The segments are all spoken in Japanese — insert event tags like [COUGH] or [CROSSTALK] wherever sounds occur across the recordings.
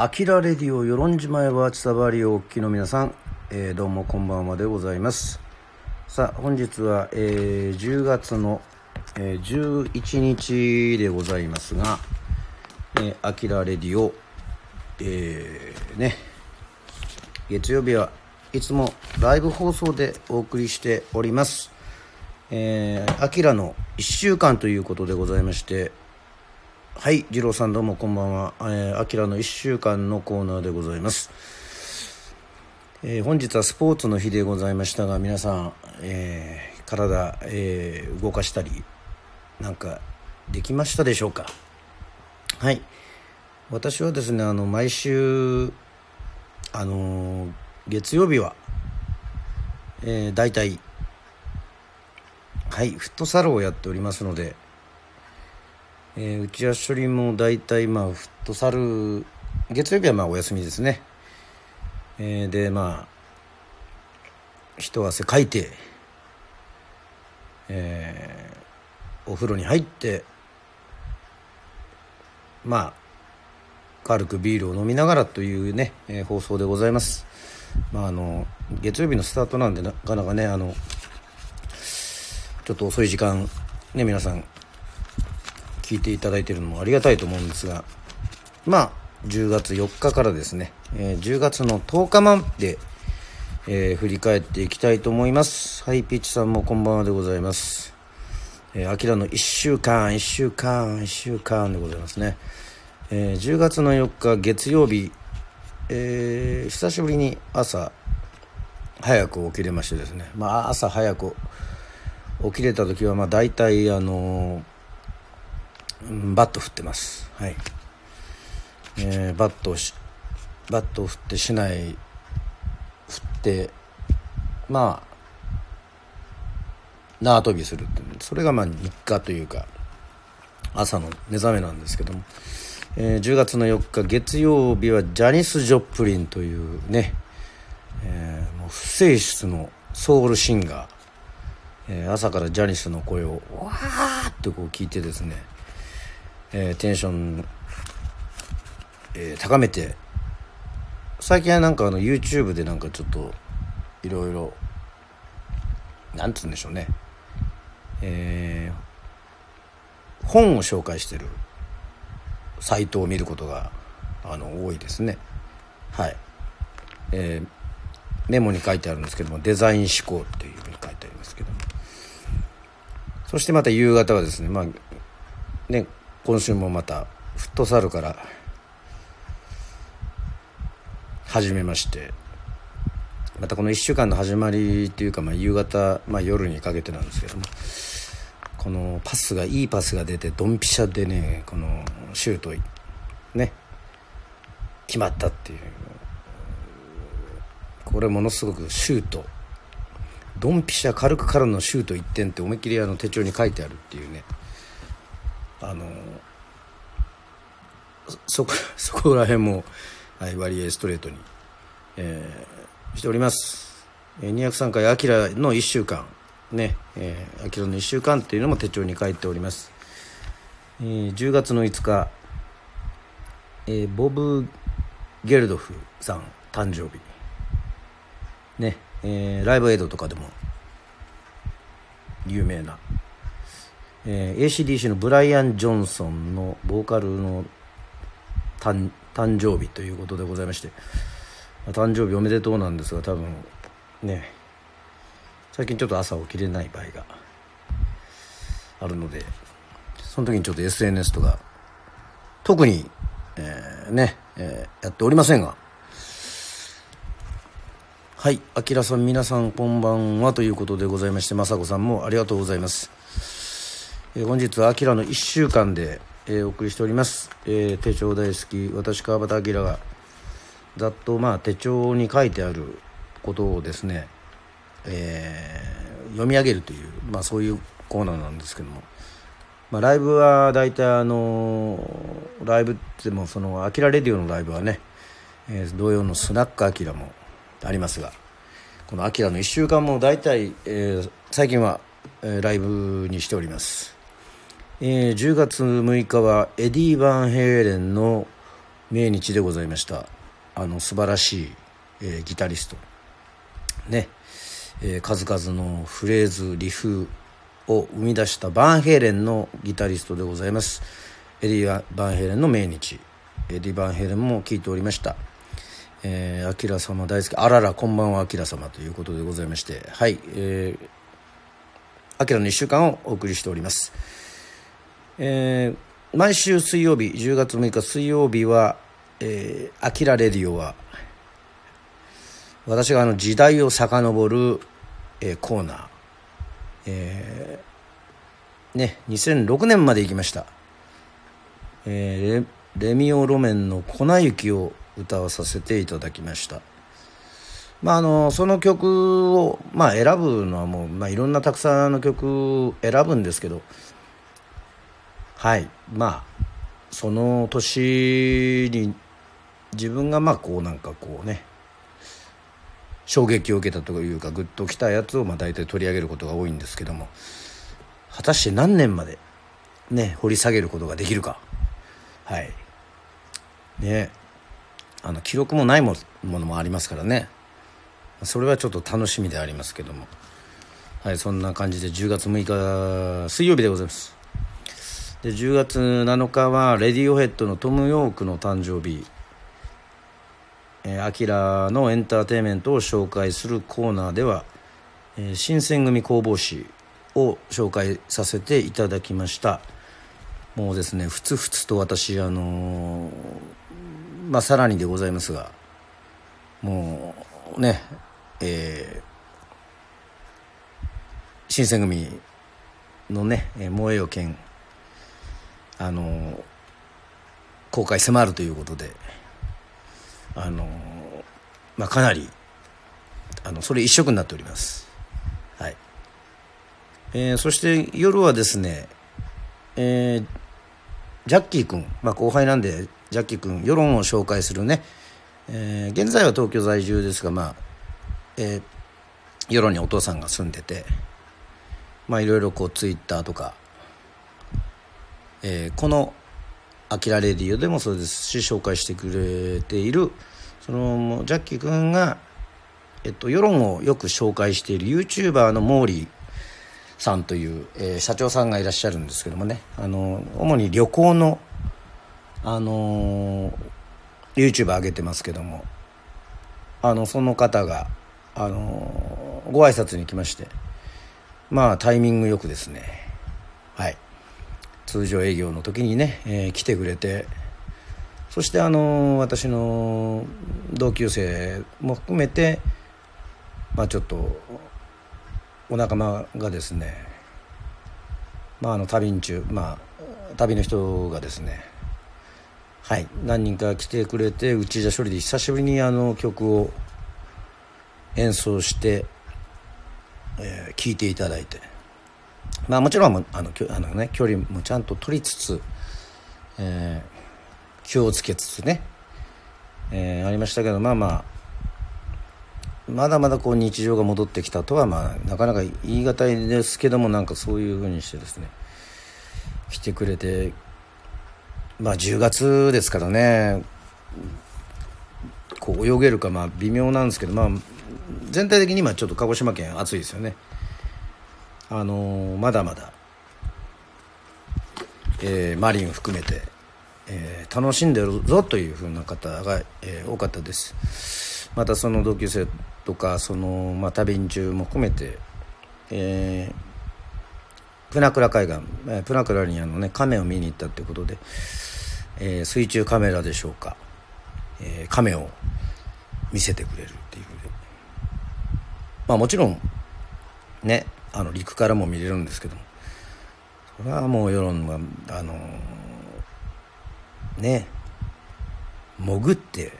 アキラレディオ与論島へは伝わりお聞きの皆さん、えー、どうもこんばんはでございます。さあ本日は、えー、10月の、えー、11日でございますが、えー、アキラレディオえー、ね月曜日はいつもライブ放送でお送りしております。えー、アキラの1週間ということでございましてはい、次郎さんどうもこんばんは。えー、アキラの1週間のコーナーでございます。えー、本日はスポーツの日でございましたが、皆さん、えー、体、えー、動かしたり、なんか、できましたでしょうか？はい。私はですね、あの、毎週、あのー、月曜日は、えー、大体、はい、フットサルをやっておりますので、えー、内足処理も大体まあフットサル月曜日はまあお休みですね、えー、でまあ一汗かいて、えー、お風呂に入ってまあ軽くビールを飲みながらというね、えー、放送でございます。まああの月曜日のスタートなんでなかなかねあのちょっと遅い時間ね皆さん聞いていただいているのもありがたいと思うんですがまあ10月4日からですね、えー、10月の10日まで、えー、振り返っていきたいと思います。はいピッチさんもこんばんはでございます。えー、アキラの1週間1週間1週間でございますね、えー、10月の4日月曜日、えー、久しぶりに朝早く起きれましてですね。まあ朝早く起きれた時はまあ大体あのーバット振ってます。はい、えー、バットしバットを振って市内振ってまあ縄跳びするってそれがまあ日課というか朝の目覚めなんですけども、えー、10月の4日月曜日はジャニス・ジョプリンというね、えー、もう不正室のソウルシンガー、えー、朝からジャニスの声をわーってこう聞いてですね。えー、テンション、えー、高めて最近はなんかあの YouTube でなんかちょっといろいろなんつうんでしょうね。えー、本を紹介してるサイトを見ることがあの多いですね。はい。えー、メモに書いてあるんですけどもデザイン思考っていうふうに書いてありますけども。そしてまた夕方はですねまあね今週もまたフットサルから始めましてまたこの1週間の始まりっていうか、まあ、夕方、まあ、夜にかけてなんですけどもこのパスがいいパスが出てドンピシャでねこのシュートね決まったっていう。これものすごくシュート。ドンピシャ軽くからのシュート1点って思いっきりあの手帳に書いてあるっていうね。あのそこ [LAUGHS] そこら辺も、はい、割合ストレートに、えー、しております、え、203回「あきらの1週間」ね「えー、あきらの1週間」っていうのも手帳に書いております、えー、10月の5日、えー、ボブ・ゲルドフさん誕生日ねえー、ライブエイドとかでも有名なえー、ACDC のブライアン・ジョンソンのボーカルの誕生日ということでございまして、誕生日おめでとうなんですが多分ね最近ちょっと朝起きれない場合があるのでその時にちょっと SNS とか特に、えー、ね、えー、やっておりませんがはい、あきらさん、皆さん、こんばんはということでございまして、雅子さんもありがとうございます。えー、本日はあきらの1週間で、えー、お送りしております、えー、手帳大好き私川端明がざっとまあ手帳に書いてあることをですね、えー、読み上げるという、まあ、そういうコーナーなんですけども、まあ、ライブは大体あのライブってもその「あきらレディオ」のライブはね、えー、同様のスナックあきらもありますがこの「あきらの1週間」も大体、えー、最近は、えー、ライブにしております。えー、10月6日はエディ・バンヘイレンの「命日でございました。あの素晴らしい、えー、ギタリスト。ね、えー、数々のフレーズリフを生み出したバンヘイレンのギタリストでございます。エディ・バンヘイレンの命日。エディ・バンヘイレンも聞いておりました。えー、アキラ様大好き。あららこんばんはアキラ様ということでございまして。はいえー、アキラの1週間をお送りしております。えー、毎週水曜日10月6日水曜日は「えー、アキラレディオは」私があの時代を遡る、えー、コーナー、えー、ね2006年まで行きました、えー、レレミオロメンの「粉雪」を歌わさせていただきました。まああのその曲を、まあ、選ぶのはもう、まあ、いろんなたくさんの曲選ぶんですけどはい。まあその年に自分がまあこうなんかこうね衝撃を受けたというかグッときたやつをまあ大体取り上げることが多いんですけども果たして何年までね掘り下げることができるか。はい。ね。あの記録もないものもありますからね。それはちょっと楽しみでありますけども。はいそんな感じで10月6日水曜日でございます。で10月7日はレディオヘッドのトム・ヨークの誕生日。えアキラのエンターテインメントを紹介するコーナーでは、えー、新選組工房誌を紹介させていただきました。もうですねふつふつと私あのー、まあさらにでございますがもうねえー、新選組のね「燃えよ剣」あの公開迫るということであのまあかなりあのそれ一色になっております。はい、えー、そして夜はですねえー、ジャッキー君、まあ、後輩なんでジャッキー君世論を紹介するね、えー、現在は東京在住ですがまあ、えー、世論にお父さんが住んでてまあいろいろこうツイッターとかえー、この「アキラレディオ」でもそうですし紹介してくれているそのジャッキー君が、えっと、世論をよく紹介している YouTuber のモーリーさんという、えー、社長さんがいらっしゃるんですけどもね。あの主に旅行の、あのー、YouTube 上げてますけども。あのその方が、あのー、ご挨拶に来まして。まあタイミングよくですね。はい。通常営業の時にね、えー、来てくれてそしてあの私の同級生も含めてまあちょっとお仲間がですねまああの旅中まあ旅の人がですねはい何人か来てくれて内田処理で久しぶりにあの曲を演奏して、えー、聴いていただいて。まあもちろんあのあの、ね、距離もちゃんと取りつつ、えー、気をつけつつね、えー、ありましたけどまあまあまだまだこう日常が戻ってきたとはまあなかなか言い難いですけどもなんかそういうふうにしてですね来てくれてまあ10月ですからねこう泳げるかまあ微妙なんですけどまあ全体的に今ちょっと鹿児島県暑いですよね。あの、まだまだ、えー、マリンを含めて、えー、楽しんでるぞというふうな方が、え多かったです。またその同級生とかその、まあ、旅中も含めて、えプナクラ海岸、えプナクラにあの、ね、亀を見に行ったってことで、え水中カメラでしょうか、え亀を見せてくれるっていう。まあもちろんねあの陸からも見れるんですけども。それはもう世論はあのね潜って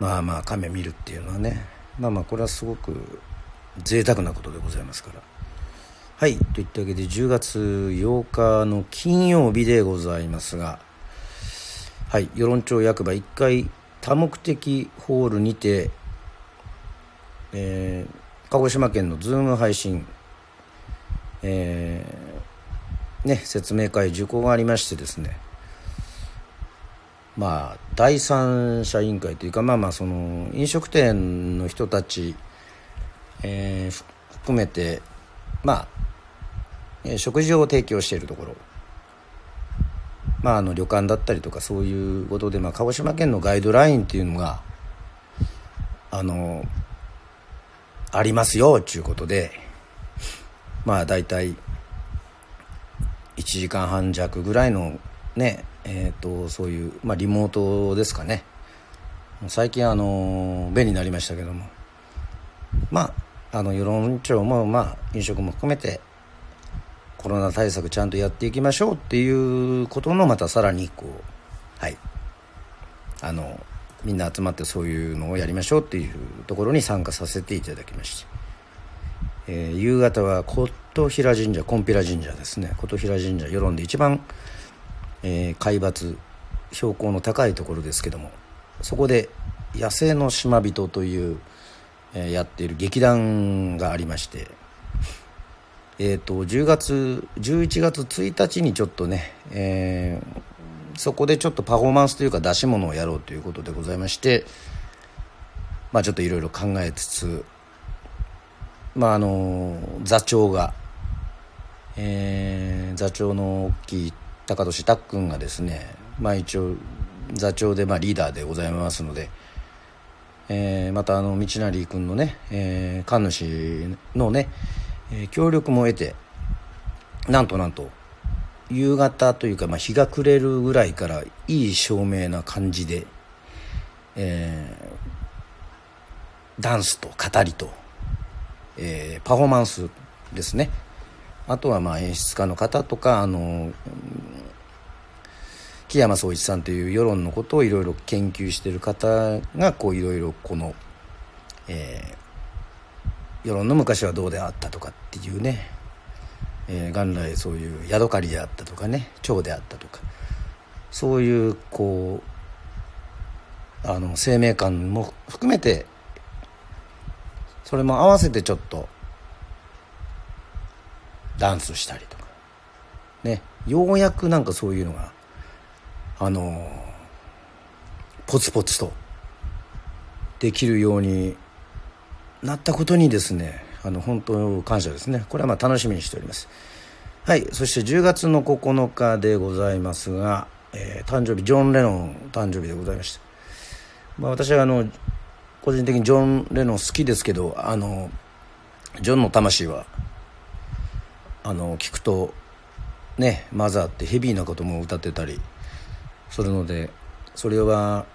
まあまあ亀見るっていうのはね。まあまあこれはすごく贅沢なことでございますから。はいといったわけで10月8日の金曜日でございますが。はい与論町役場1階多目的ホールにてえー鹿児島県のズーム配信、えー、ね、説明会受講がありましてですね。まあ第三者委員会というかまあまあその飲食店の人たち、えー、含めてまあ食事を提供しているところ。まああの旅館だったりとかそういうことで、まあ、鹿児島県のガイドラインっていうのがあのありますよっていうことで。まあ大体1時間半弱ぐらいのねえーと、そういう、まあ、リモートですかね。最近あの便利になりましたけども。まああの世論調もまあ飲食も含めてコロナ対策ちゃんとやっていきましょうっていうことのまたさらにこうはい。あのみんな集まってそういうのをやりましょうっていうところに参加させていただきまして、えー、夕方は琴平神社金平神社ですね。琴平神社世論で一番えー、海抜標高の高いところですけどもそこで野生の島人という、えー、やっている劇団がありましてえーと、と10月11月1日にちょっとね、えー、そこでちょっとパフォーマンスというか出し物をやろうということでございましてまあちょっといろいろ考えつつまああの座長が、えー、座長の大きい高俊たっくんがですね、まあ、一応座長でまあリーダーでございますので、えー、またあの道成君のね、えー、神主のね、えー、協力も得てなんとなんと夕方というか、まあ、日が暮れるぐらいからいい照明な感じで、えー、ダンスと語りと、えー、パフォーマンスですね。あとはまあ演出家の方とかあの木山総一さんという世論のことをいろいろ研究している方がこういろいろこの、えー、世論の昔はどうであったとかっていうね、えー、元来そういうヤドカリであったとかね蝶であったとかそういうこうあの生命感も含めてそれも合わせてちょっとダンスしたりとか。ねようやくなんかそういうのがあのポツポツとできるようになったことにですねあの本当感謝ですね。これはまあ楽しみにしております。はい。そして10月の9日でございますが、えー、誕生日ジョン・レノン誕生日でございました、まあ、私はあの個人的にジョン・レノン好きですけどあのジョンの魂はあの聞くとねマザーってヘビーなことも歌ってたりするのでそれは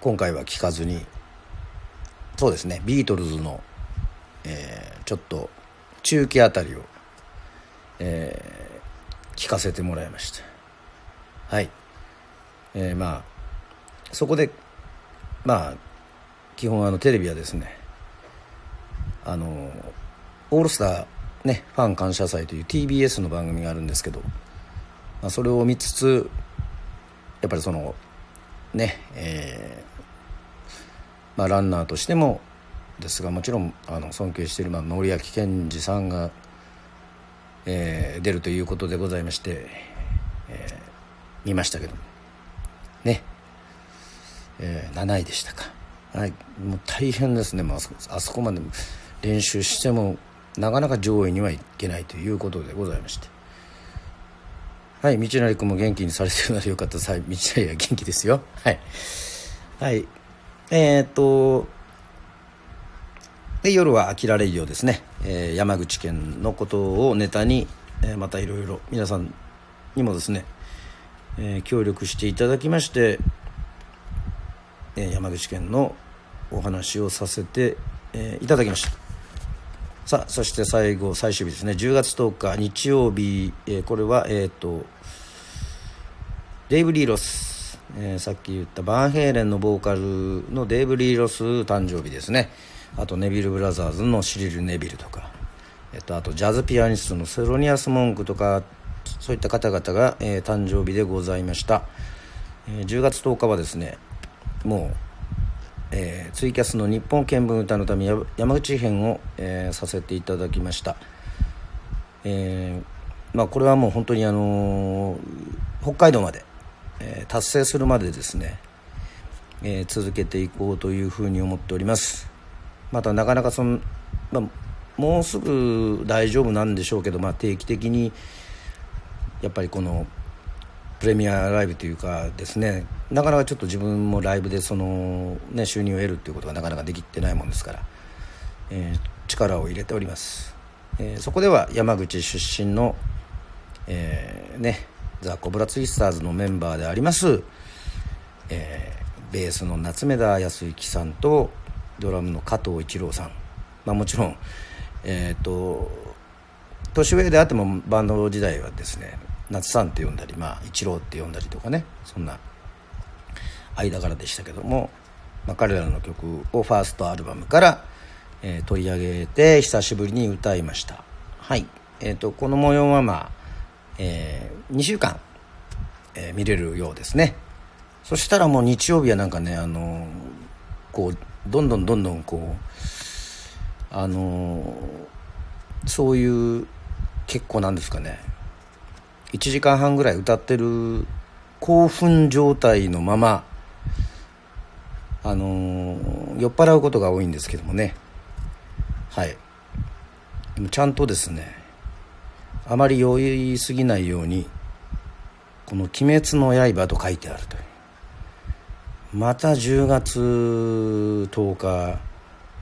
今回は聞かずにそうですねビートルズの、えー、ちょっと中期あたりを、えー、聞かせてもらいましたはい、えー、まあそこでまあ基本あのテレビはですねあのオールスターねファン感謝祭という TBS の番組があるんですけど、まあ、それを見つつやっぱりそのねえー、まあ、ランナーとしてもですがもちろんあの尊敬している、まあ、森脇健児さんが、えー、出るということでございまして、えー、見ましたけどね、えー、7位でしたか、はい、もう大変ですね、まあ、あそこまで練習してもなかなか上位にはいけないということでございまして。はい。道成君も元気にされてるのでよかったです。はい。道成は元気ですよ。はい。はい。えー、っとで夜は「あきられるようですね、えー、山口県のことをネタに、えー、またいろいろ皆さんにもですね、えー、協力していただきまして、え山口県のお話をさせて、えいただきました。さあそして最後最終日ですね。10月10日日曜日、えー、これはえっ、ー、とデイブ・リーロス、えー、さっき言ったバンヘイレンのボーカルのデイブ・リーロス誕生日ですね。あとネビル・ブラザーズのシリル・ネビルとか、えっと、あとジャズピアニストのセロニアス・モンクとかそういった方々が、えー、誕生日でございました、えー、10月10日はですねもうえー、ツイキャスの日本見聞歌のため山口編を、えー、させていただきました、えー、まあ、これはもう本当にあの北海道まで、えー、達成するまでですね、えー、続けていこうというふうに思っております。またなかなかその、まあ、もうすぐ大丈夫なんでしょうけど、まあ、定期的にやっぱりこのプレミアライブというかですねなかなかちょっと自分もライブでその、ね、収入を得るっていうことがなかなかできてないもんですから、えー、力を入れております、えー、そこでは山口出身の、えー、ねザ・コブラツイスターズのメンバーであります、えー、ベースの夏目田康之さんとドラムの加藤一郎さん、まあ、もちろん、えーと、年上であってもバンド時代はですね夏さんって呼んだり、まあ、一郎って呼んだりとかねそんな間柄でしたけども、まあ、彼らの曲をファーストアルバムから、えー、取り上げて久しぶりに歌いました。はい、えーとこの模様はまあえー、2週間、えー、見れるようですね。そしたらもう日曜日はなんかねあの、こうどんどんどんどんこうあのそういう結構なんですかね。1時間半ぐらい歌ってる興奮状態のままあの酔っ払うことが多いんですけどもね。はい。でもちゃんとですねあまり酔いすぎないようにこの「鬼滅の刃」と書いてあるという。また10月10日、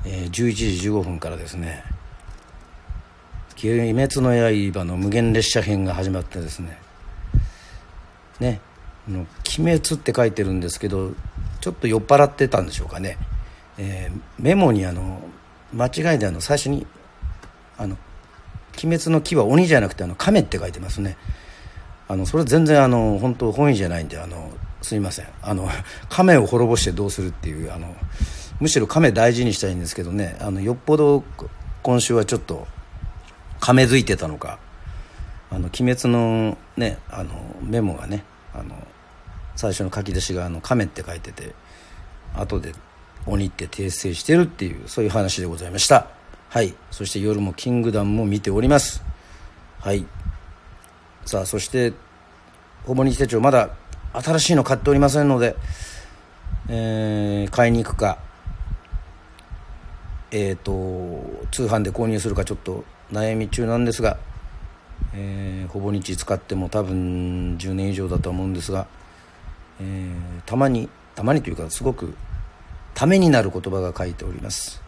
えー、11時15分からですね「鬼滅の刃」の無限列車編が始まってですねね「の鬼滅」って書いてるんですけどちょっと酔っ払ってたんでしょうかね、えー、メモにあの間違いであの最初にあの鬼滅の木は鬼じゃなくてあの亀って書いてますね。あのそれ全然あの本当本意じゃないんであのすいません。あの亀を滅ぼしてどうするっていうあのむしろ亀大事にしたいんですけどね。あのよっぽど今週はちょっと亀づいてたのか。あの鬼滅のねあのメモがねあの最初の書き出しがあの亀って書いてて後で鬼って訂正してるっていうそういう話でございました。はい。そして夜もキングダムも見ております。はい。さあそしてほぼ日手帳まだ新しいの買っておりませんので、えー、買いに行くかえっ、ー、と通販で購入するかちょっと悩み中なんですが、えー、ほぼ日使っても多分10年以上だと思うんですが、えー、たまにたまにというかすごくためになる言葉が書いております。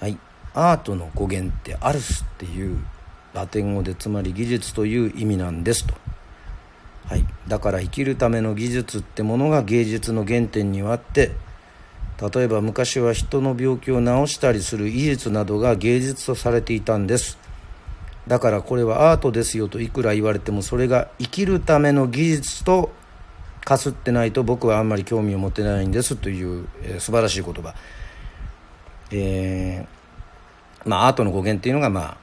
はい。アートの語源ってアルスっていうラテン語でつまり技術という意味なんですと、はい、だから生きるための技術ってものが芸術の原点にはあって例えば昔は人の病気を治したりする技術などが芸術とされていたんです。だからこれはアートですよといくら言われてもそれが生きるための技術とかすってないと僕はあんまり興味を持てないんですという、えー、素晴らしい言葉。えーまあ、アートの語源っていうのが、まあ、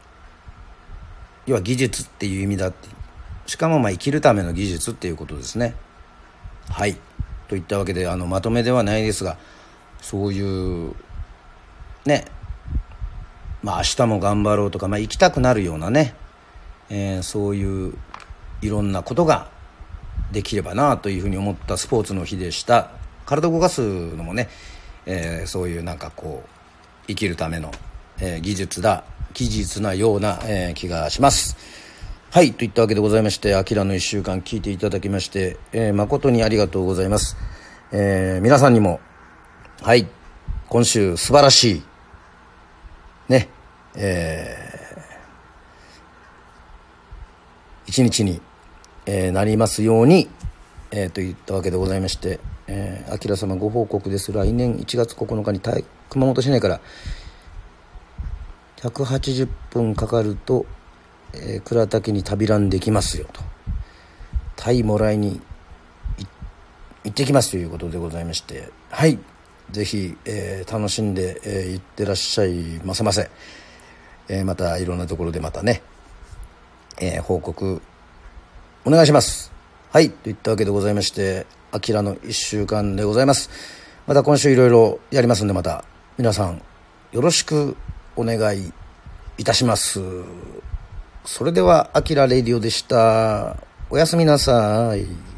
要は技術っていう意味だってしかもまあ生きるための技術っていうことですね。はい。といったわけであのまとめではないですがそういうね。まあ明日も頑張ろうとか、まあ、行きたくなるようなね、えー、そういういろんなことができればなというふうに思ったスポーツの日でした。体を動かすのもね、えー、そういうなんかこう生きるためのえー、技術だ技術なような、えー、気がします。はいといったわけでございまして「あきらの1週間」聞いていただきまして、えー、誠にありがとうございます、えー、皆さんにもはい今週素晴らしいねえー、一日に、えー、なりますように、えー、といったわけでございまして「えー、あきら様ご報告です。来年1月9日に熊本市内から180分かかると、えー、倉岳に旅ランできますよと。タイもらいに行ってきますということでございまして。はい。ぜひ、えー、楽しんで、えー、行ってらっしゃいませませ、えー、またいろんなところでまたね、え、報告お願いします。はい。といったわけでございましてあきらの1週間でございます。また今週いろいろやりますんでまた皆さんよろしくお願いいたします。それでは、あきらレディオでした。おやすみなさい。